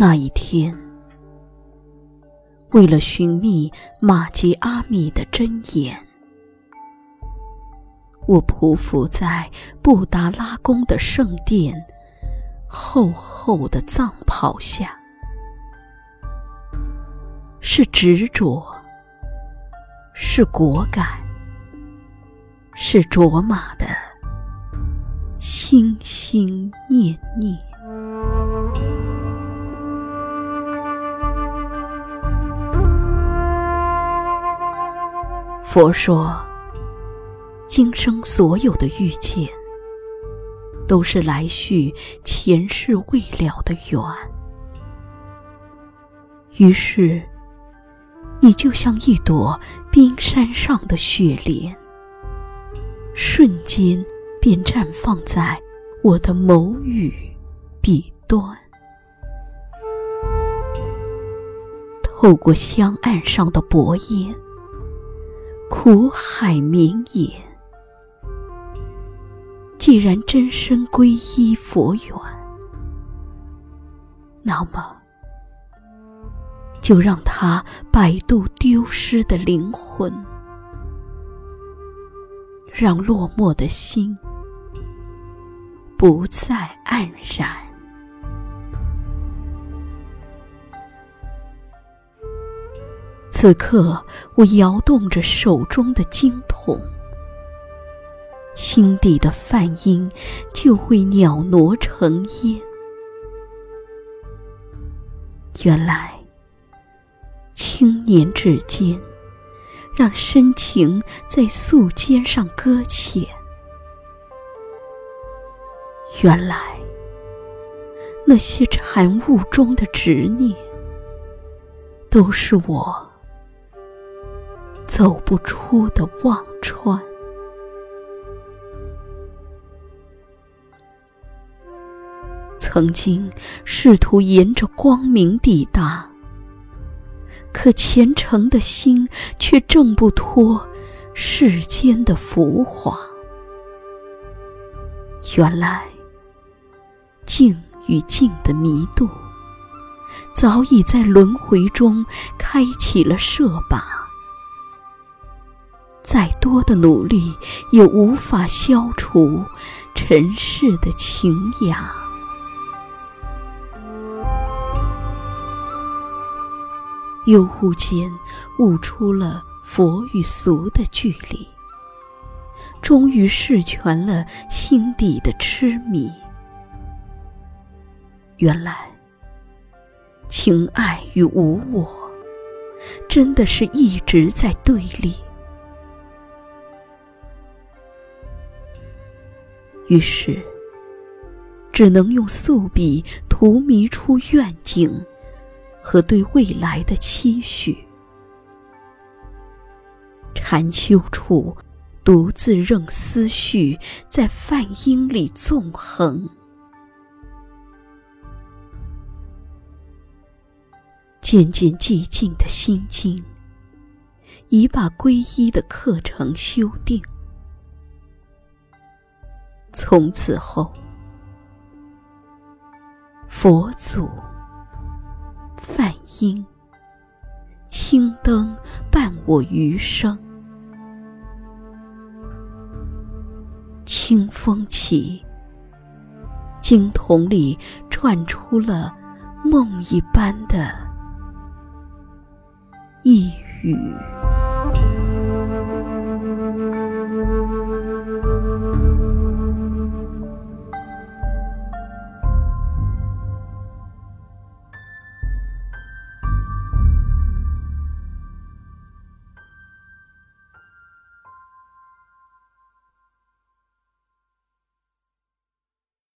那一天，为了寻觅玛吉阿米的真言，我匍匐在布达拉宫的圣殿厚厚的藏袍下，是执着，是果敢，是卓玛的心心念念。佛说，今生所有的遇见，都是来续前世未了的缘。于是，你就像一朵冰山上的雪莲，瞬间便绽放在我的眸宇彼端。透过香案上的薄烟。苦海绵延，既然真身皈依佛缘，那么就让他摆渡丢失的灵魂，让落寞的心不再黯然。此刻，我摇动着手中的经筒，心底的梵音就会袅挪成烟。原来，青年指尖，让深情在素笺上搁浅。原来，那些禅悟中的执念，都是我。走不出的忘川，曾经试图沿着光明抵达，可虔诚的心却挣不脱世间的浮华。原来，静与静的迷渡，早已在轮回中开启了设法。再多的努力也无法消除尘世的情雅。悠忽间悟出了佛与俗的距离，终于释全了心底的痴迷。原来，情爱与无我，真的是一直在对立。于是，只能用素笔涂迷出愿景和对未来的期许。禅修处，独自任思绪在梵音里纵横。渐渐寂静的心境，已把皈依的课程修定。从此后，佛祖、梵音、青灯伴我余生。清风起，经筒里转出了梦一般的一语。